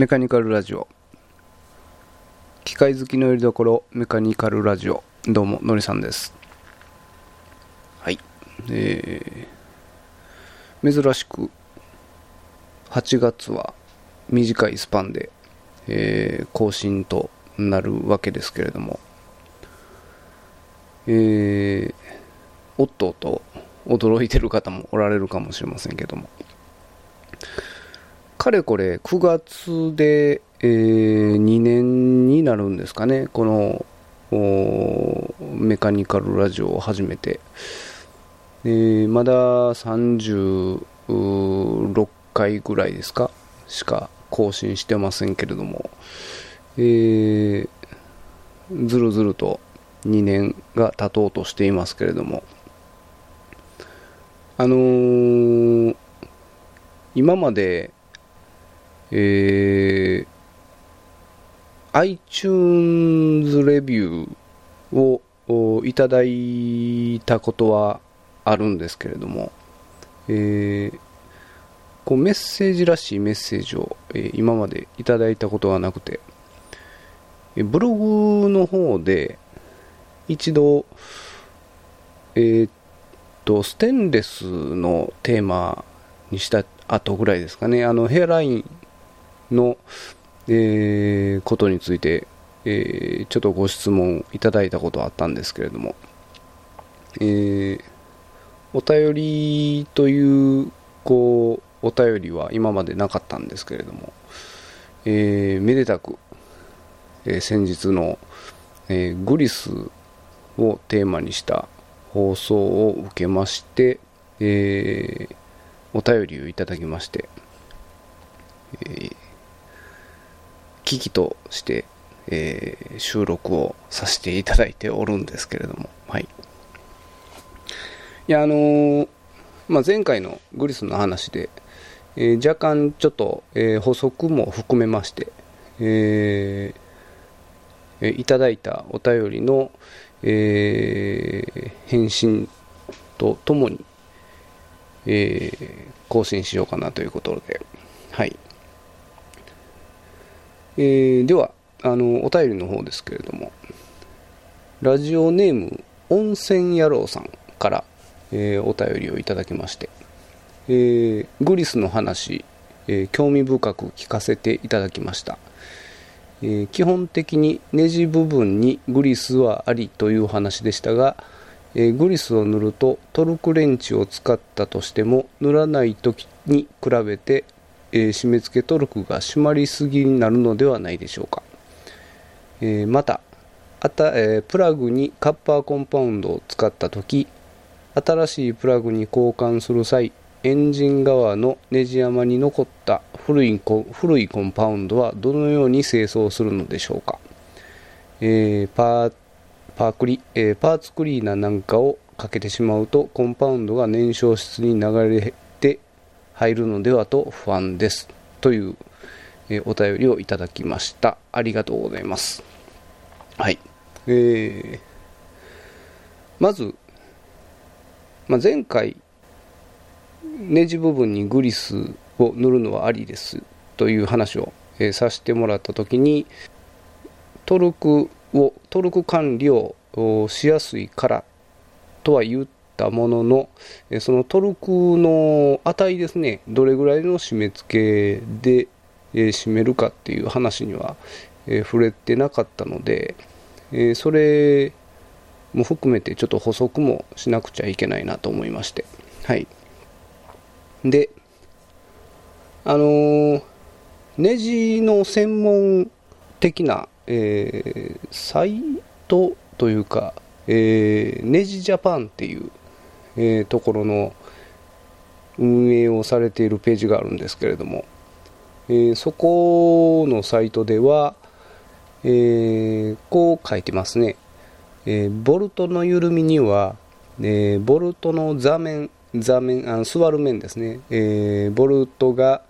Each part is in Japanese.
メカニカルラジオ。機械好きのよりどころメカニカルラジオ。どうものりさんです。はい。えー、珍しく8月は短いスパンで、えー、更新となるわけですけれどもえー、おっとおっと驚いてる方もおられるかもしれませんけどもかれこれ9月で、えー、2年になるんですかね、このメカニカルラジオを始めて、えー、まだ36回ぐらいですか、しか更新してませんけれども、えー、ずるずると2年が経とうとしていますけれども、あのー、今までえー、iTunes レビューをいただいたことはあるんですけれども、えー、こうメッセージらしいメッセージを、えー、今までいただいたことはなくて、ブログの方で一度、えー、っと、ステンレスのテーマにした後ぐらいですかね、あのヘアラインの、えー、ことについて、えー、ちょっとご質問いただいたことはあったんですけれども、えー、お便りというこうお便りは今までなかったんですけれども、えー、めでたく、えー、先日の、えー、グリスをテーマにした放送を受けまして、えー、お便りをいただきまして、えー、危機として、えー、収録をさせていただいておるんですけれども、はい。いや、あのー、まあ、前回のグリスの話で、えー、若干ちょっと、え補足も含めまして、えいただいたお便りの、え返信とともに、え更新しようかなということで、はい。えー、ではあのお便りの方ですけれども。ラジオネーム温泉野郎さんから、えー、お便りをいただきまして、えー、グリスの話、え興味深く聞かせていただきました、え基本的にネジ部分にグリスはありという話でしたが、えグリスを塗るとトルクレンチを使ったとしても塗らない時に比べてえー、締め付けトルクが締まりすぎになるのではないでしょうか、えー、またあた、えー、プラグにカッパーコンパウンドを使った時新しいプラグに交換する際エンジン側のネジ山に残った古いコ古いコンパウンドはどのように清掃するのでしょうか、えー、パーパークリ、えー、パーツクリーナーなんかをかけてしまうとコンパウンドが燃焼室に流れ入るのではと不安ですという、え、お便りをいただきました。ありがとうございます。はい。えー、まず、まあ、前回ネジ部分にグリスを塗るのはありですという話を、えー、させてもらった時にトルクをトルク管理をしやすいからとは言ったものの、そのトルクの値ですね、どれぐらいの締め付けで締めるかっていう話には触れてなかったので、それも含めてちょっと補足もしなくちゃいけないなと思いまして。はい。で、あの、ネジの専門的な、えー、サイトというか、えー、ネジジャパンっていうえー、ところの運営をされているページがあるんですけれども、えー、そこのサイトでは、えー、こう書いてますね、えボルトの緩みには、えボルトの座面座面あの座る面ですね、えボルトが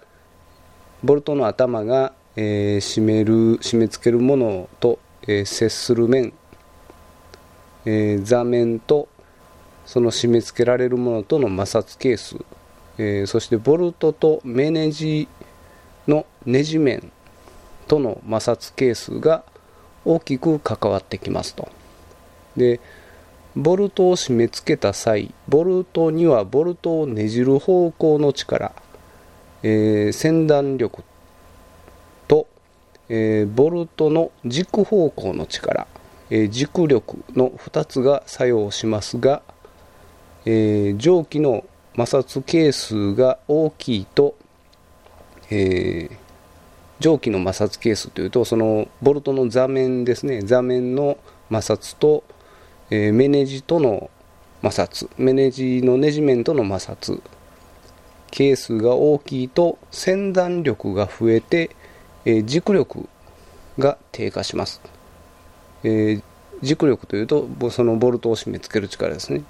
ボルトの頭が、え締める締め付けるものと、え接する面、え座面とその締め付けられるものとの摩擦係数、えー、そしてボルトとメネジのネジ面との摩擦係数が大きく関わってきますと。でボルトを締め付けた際ボルトにはボルトをねじる方向の力、えー、先断力と、えー、ボルトの軸方向の力、えー、軸力の2つが作用しますが、え蒸気の摩擦係数が大きいと、え蒸気の摩擦係数というとそのボルトの座面ですね。座面の摩擦とえー、メネジとの摩擦。メネジのネジ面との摩擦係数が大きいと先断力が増えて、えー、軸力が低下します、えー、軸力というとそのボルトを締め付ける力ですね、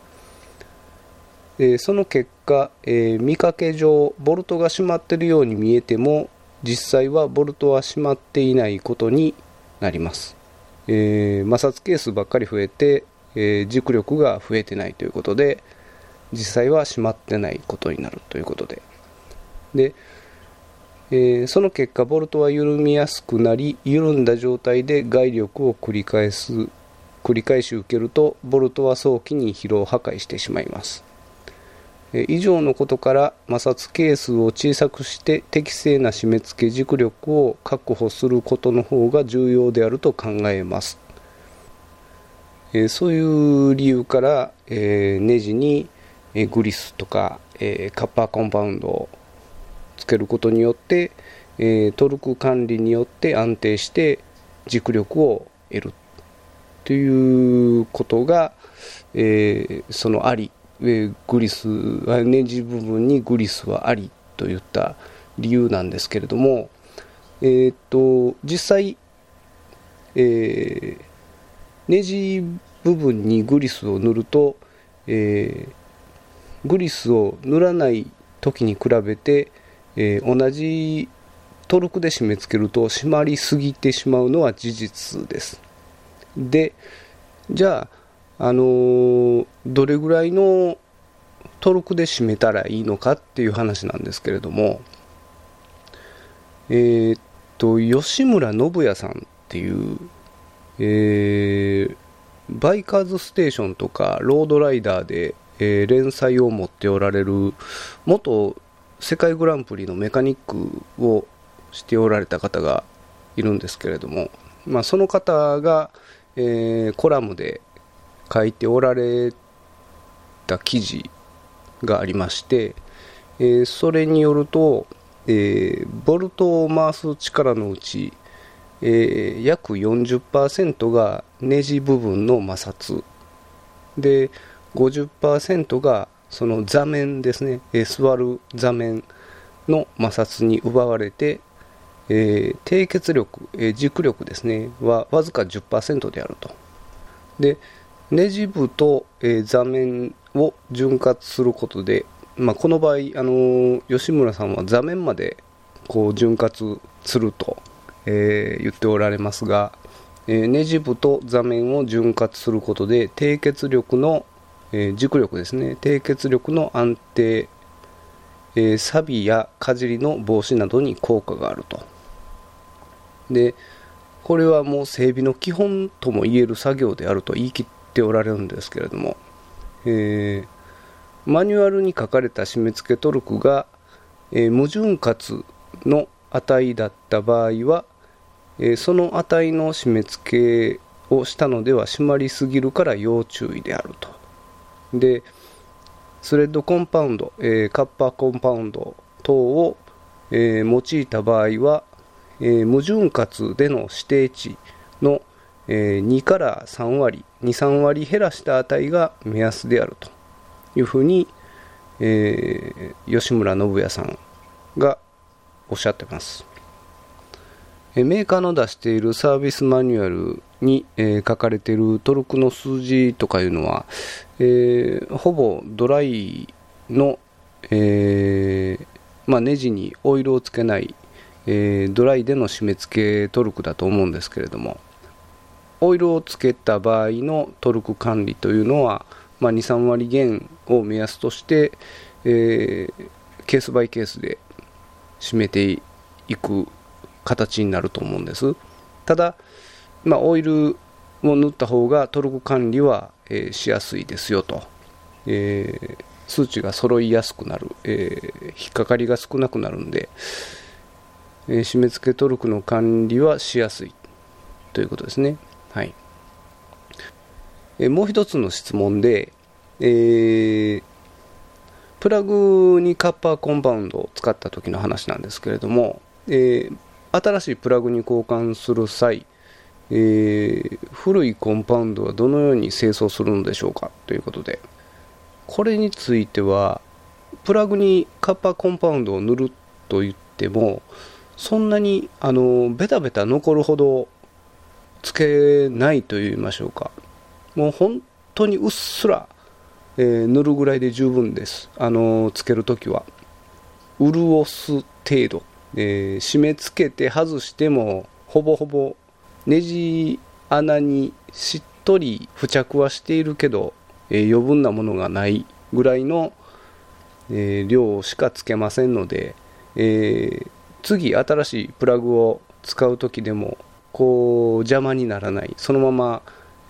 え、その結果、え見かけ上ボルトが締まっているように見えても実際はボルトは締まっていないことになります、え摩擦係数ばっかり増えてえ、軸力が増えてないということで実際は閉まってないことになるということで。で、えー、その結果ボルトは緩みやすくなり緩んだ状態で外力を繰り返す繰り返し受けるとボルトは早期に疲労破壊してしまいます。以上のことから摩擦係数を小さくして適正な締め付け軸力を確保することの方が重要であると考えます。え、そういう理由から、え、ネジに、えグリスとか、えカッパーコンパウンドをつけることによって、えトルク管理によって安定して軸力を得るということが、えそのあり、えグリスネジ部分にグリスはありといった理由なんですけれども、えー、っと実際、えーネジ部分にグリスを塗ると、えー、グリスを塗らない時に比べて、えー、同じトルクで締め付けると締まりすぎてしまうのは事実です。でじゃあ、あのー、どれぐらいのトルクで締めたらいいのかっていう話なんですけれどもえー、っと吉村信也さんっていうえー、バイカーズステーションとかロードライダーで、えー、連載を持っておられる元世界グランプリのメカニックをしておられた方がいるんですけれども、まあ、その方が、えー、コラムで書いておられた記事がありまして、えー、それによると、えー、ボルトを回す力のうちえー、約40%がネジ部分の摩擦。で50%がその座面ですね、え、座る座面の摩擦に奪われて、えー、低血力、えー、軸力ですねはわずか10%であると。でネジ部と、えー、座面を潤滑することで、まあ、この場合、あの吉村さんは座面までこう潤滑するとえー、言っておられますが、えー、ネジ部と座面を潤滑することで低血力の、えー、軸力ですね。低血力の安定、えー、錆やかじりの防止などに効果があると。でこれはもう整備の基本とも言える作業であると言い切ってておられるんですけれども、えー、マニュアルに書かれた締め付けトルクが、えー、無潤滑の値だった場合は、えその値の締め付けをしたのでは締まりすぎるから要注意であると。でスレッドコンパウンド、えー、カッパーコンパウンド等を、えー、用いた場合は、えー、無潤滑での指定値の、え2から3割23割減らした値が目安であると。いうふうに、え吉村信也さんがおっしゃってます。えメーカーの出しているサービスマニュアルに、え、書かれているトルクの数字とかいうのは、え、ほぼドライの、え、まあ、ネジにオイルをつけない、えドライでの締め付けトルクだと思うんですけれども。オイルをつけた場合のトルク管理というのは、まあ、23割減を目安として、えケースバイケースで締めていく形になると思うんです。ただ、まあ、オイルを塗った方がトルク管理は、えー、しやすいですよと、えー、数値が揃いやすくなる、えー、引っかかりが少なくなるんで、え締め付けトルクの管理はしやすいということですね。はい。えもう一つの質問で、えー、プラグにカッパーコンパウンドを使った時の話なんですけれども、えー、新しいプラグに交換する際、えー、古いコンパウンドはどのように清掃するのでしょうか？ということで。これについてはプラグにカッパーコンパウンドを塗ると言ってもそんなにあのベタベタ残るほどつけないと言いましょうかもう本当にうっすら、えー、塗るぐらいで十分です。あの、つけるときは。潤す程度、えー、締め付けて外してもほぼほぼネジ穴にしっとり付着はしているけど、え余分なものがないぐらいの、え量しかつけませんので、え次新しいプラグを使う時でもこう邪魔にならない。そのまま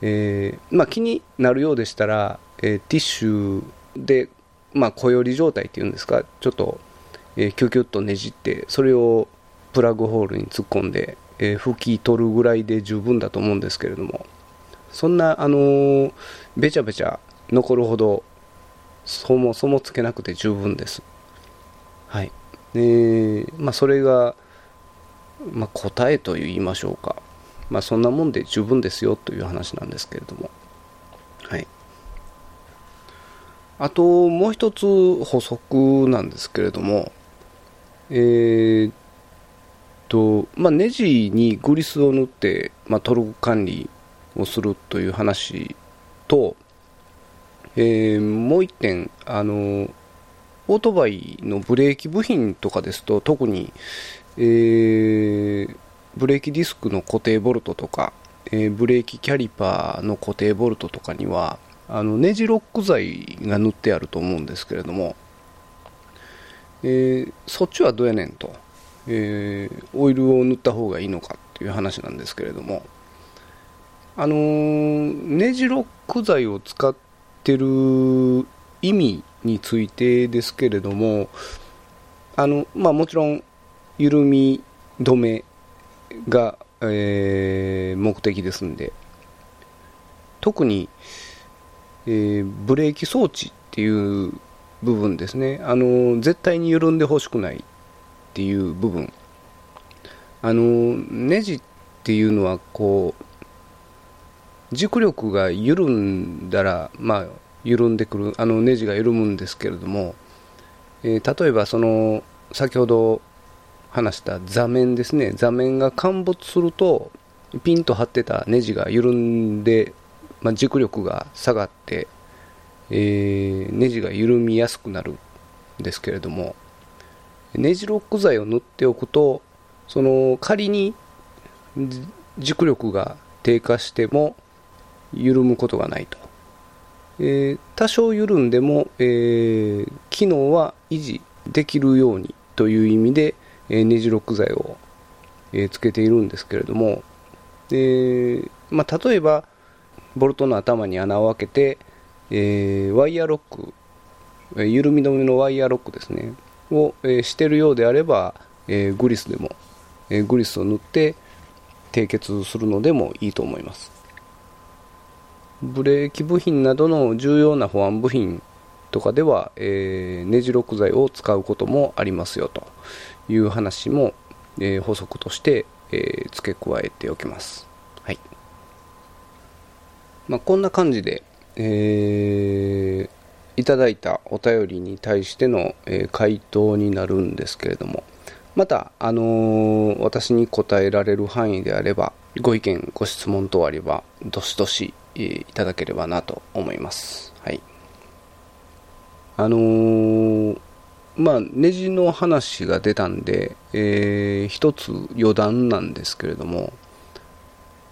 えー、まあ、気になるようでしたら、えー、ティッシュで、まあ、小寄り状態っていうんですかちょっと、えー、キュキュッとねじってそれをプラグホールに突っ込んで、え拭き取るぐらいで十分だと思うんですけれどもそんな、あのべちゃべちゃ残るほどそもそもつけなくて十分です。はい、えー、まあ、それが、まあ、答えと言いましょうか。まあ、そんなもんで十分ですよという話なんですけれども、はい、あともう一つ補足なんですけれども、えーとまあ、ネジにグリスを塗って、まあ、トルク管理をするという話と、えー、もう一点あのオートバイのブレーキ部品とかですと特に、えー、ブレーキディスクの固定ボルトとか、えー、ブレーキキャリパーの固定ボルトとかにはあのネジロック剤が塗ってあると思うんですけれども、えー、そっちはどうやねんと、え、オイルを塗った方がいいのかっていう話なんですけれどもあのネジロック剤を使ってる意味についてですけれどもあの、まあ、もちろん緩み止めが、えー、目的ですんで。特に、えー、ブレーキ装置っていう部分ですね。あの絶対に緩んでほしくないっていう部分。あのネジっていうのはこう軸力が緩んだらまあ緩んでくるあのネジが緩むんですけれども、えー、例えばその先ほど話した座面ですね。座面が陥没するとピンと張ってたネジが緩んで、まあ、軸力が下がって、えー、ネジが緩みやすくなるんですけれどもネジロック剤を塗っておくとその仮に軸力が低下しても緩むことがないと、えー、多少緩んでも、えー、機能は維持できるようにという意味でえネジロック剤を、えつけているんですけれども、でまあ、例えばボルトの頭に穴を開けて、え、ワイヤーロック、え緩み止めのワイヤーロックですねを、えしてるようであれば、えグリスでも、えグリスを塗って締結するのでもいいと思います。ブレーキ部品などの重要な保安部品とかでは、えー、ネジロック剤を使うこともありますよと。いう話も、えー、補足として、えー、付け加えておきます。はいまあ、こんな感じで、えー、いただいたお便りに対しての、えー、回答になるんですけれども、また、あのー、私に答えられる範囲であれば、ご意見、ご質問等あれば、どしどし、えー、いただければなと思います。はい。あのー、まあ、ネジの話が出たんで、えー、一つ余談なんですけれども、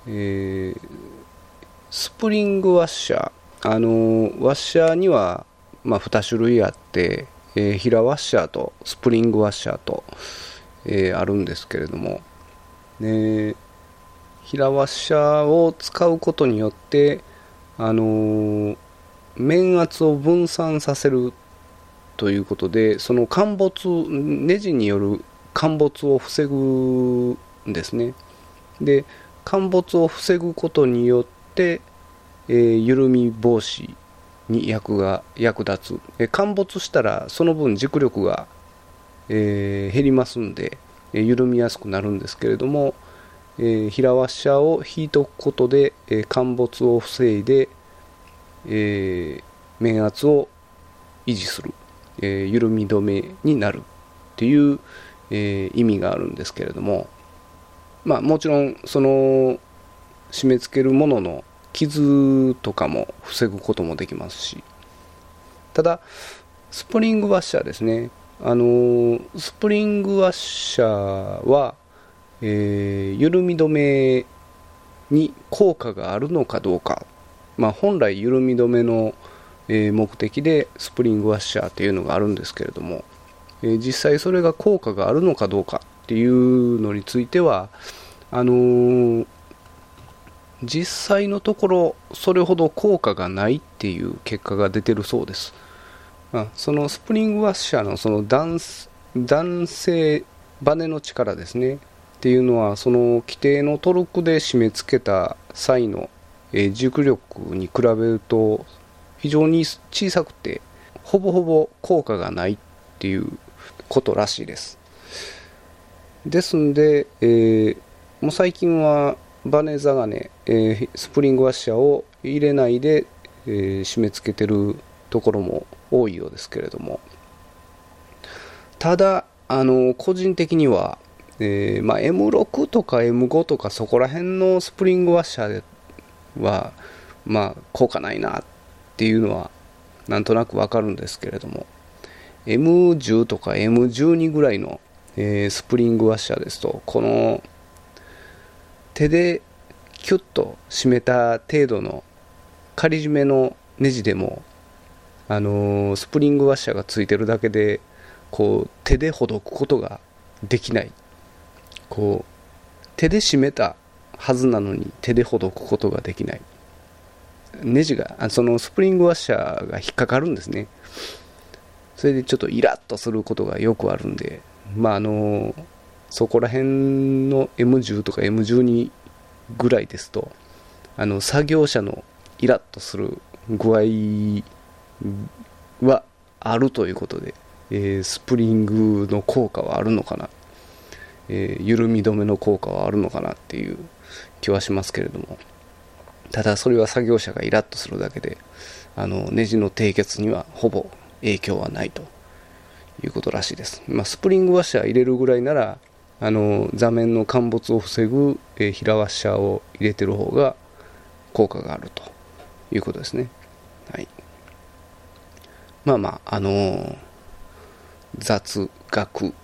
えー、スプリングワッシャー、あのワッシャーには、まあ、2種類あって、えー、平ワッシャーとスプリングワッシャーと、えー、あるんですけれども、で平ワッシャーを使うことによってあの面圧を分散させるということでその陥没ネジによる陥没を防ぐんですね。で陥没を防ぐことによって、えー、緩み防止に役が役立つ、えー、陥没したらその分軸力が、えー、減りますんで、え緩みやすくなるんですけれども、え平ワッシャーを引いておくことで、え陥没を防いで、え面圧を維持する、え緩み止めになるっていう、え意味があるんですけれどもまあもちろんその締め付けるものの傷とかも防ぐこともできますしただスプリングワッシャーですね。あのスプリングワッシャーは、えー、緩み止めに効果があるのかどうか、まあ、本来緩み止めの、え、目的でスプリングワッシャーっていうのがあるんですけれども、え、実際それが効果があるのかどうかっていうのについてはあのー、実際のところそれほど効果がないっていう結果が出てるそうです、ま、そのスプリングワッシャーのその男男性バネの力ですね。っていうのはその規定のトルクで締め付けた際の、えー、重力に比べると非常に小さくてほぼほぼ効果がないっていうことらしいです。ですんで、えー、もう最近はバネザガネ、えー、スプリングワッシャーを入れないで、えー、締め付けてるところも多いようですけれども。ただあの個人的には、えーまあ、M6 とか M5 とかそこら辺のスプリングワッシャーはまあ効果ないなっていうのはなんとなくわかるんですけれども M10 とか M12 ぐらいの、えー、スプリングワッシャーですとこの手でキュッと締めた程度の仮締めのネジでも、あのー、スプリングワッシャーがついてるだけでこう手でほどくことができない。こう手で締めたはずなのに手でほどくことができない。ネジがそのスプリングワッシャーが引っかかるんですね。それでちょっとイラッとすることがよくあるんでまああのそこら辺の M10 とか M12 ぐらいですとあの作業者のイラッとする具合はあるということで、えー、スプリングの効果はあるのかな、えー、緩み止めの効果はあるのかなっていう気はしますけれども。ただそれは作業者がイラッとするだけであのネジの締結にはほぼ影響はないと。いうことらしいです、まあ、スプリングワッシャー入れるぐらいならあの座面の陥没を防ぐ、え、平ワッシャーを入れてる方が効果があると。いうことですね。はい、まあまあ、あのー、雑学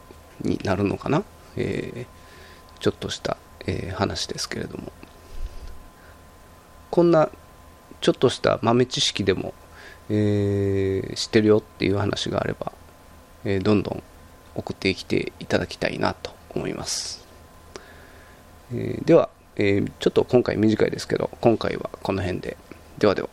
になるのかな、えー、ちょっとした、えー、話ですけれども。こんなちょっとした豆知識でも、えー、知ってるよっていう話があれば、えー、どんどん送ってきていただきたいなと思います、えー、では、え、ちょっと今回短いですけど今回はこの辺で。ではでは。